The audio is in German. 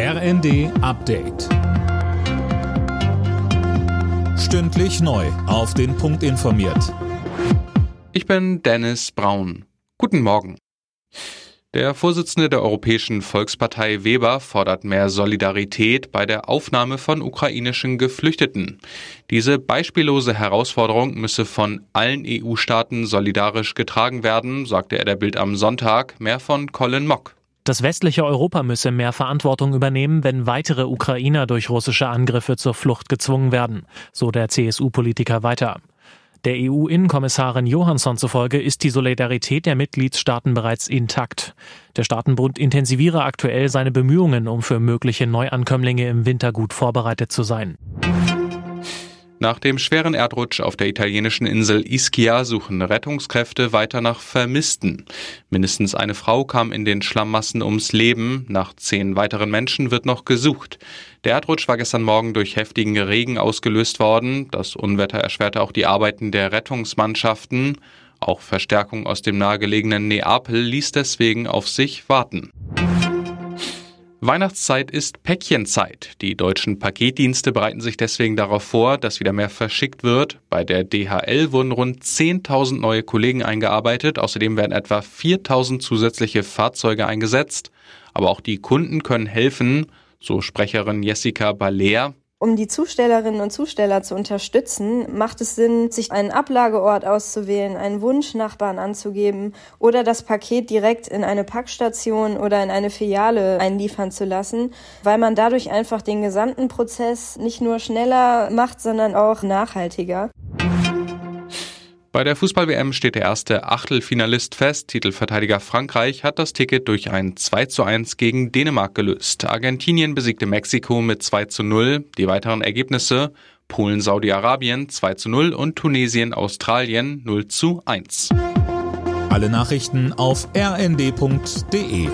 RND Update. Stündlich neu. Auf den Punkt informiert. Ich bin Dennis Braun. Guten Morgen. Der Vorsitzende der Europäischen Volkspartei Weber fordert mehr Solidarität bei der Aufnahme von ukrainischen Geflüchteten. Diese beispiellose Herausforderung müsse von allen EU-Staaten solidarisch getragen werden, sagte er der Bild am Sonntag, mehr von Colin Mock. Das westliche Europa müsse mehr Verantwortung übernehmen, wenn weitere Ukrainer durch russische Angriffe zur Flucht gezwungen werden, so der CSU-Politiker weiter. Der EU-Innenkommissarin Johansson zufolge ist die Solidarität der Mitgliedstaaten bereits intakt. Der Staatenbund intensiviere aktuell seine Bemühungen, um für mögliche Neuankömmlinge im Winter gut vorbereitet zu sein. Nach dem schweren Erdrutsch auf der italienischen Insel Ischia suchen Rettungskräfte weiter nach Vermissten. Mindestens eine Frau kam in den Schlammmassen ums Leben. Nach zehn weiteren Menschen wird noch gesucht. Der Erdrutsch war gestern Morgen durch heftigen Regen ausgelöst worden. Das Unwetter erschwerte auch die Arbeiten der Rettungsmannschaften. Auch Verstärkung aus dem nahegelegenen Neapel ließ deswegen auf sich warten. Weihnachtszeit ist Päckchenzeit. Die deutschen Paketdienste bereiten sich deswegen darauf vor, dass wieder mehr verschickt wird. Bei der DHL wurden rund 10.000 neue Kollegen eingearbeitet. Außerdem werden etwa 4.000 zusätzliche Fahrzeuge eingesetzt. Aber auch die Kunden können helfen, so Sprecherin Jessica Baller. Um die Zustellerinnen und Zusteller zu unterstützen, macht es Sinn, sich einen Ablageort auszuwählen, einen Wunschnachbarn anzugeben oder das Paket direkt in eine Packstation oder in eine Filiale einliefern zu lassen, weil man dadurch einfach den gesamten Prozess nicht nur schneller macht, sondern auch nachhaltiger. Bei der Fußball-WM steht der erste Achtelfinalist fest. Titelverteidiger Frankreich hat das Ticket durch ein 2 zu 1 gegen Dänemark gelöst. Argentinien besiegte Mexiko mit 2 zu 0. Die weiteren Ergebnisse Polen, Saudi-Arabien 2 zu 0 und Tunesien, Australien 0 zu 1. Alle Nachrichten auf rnd.de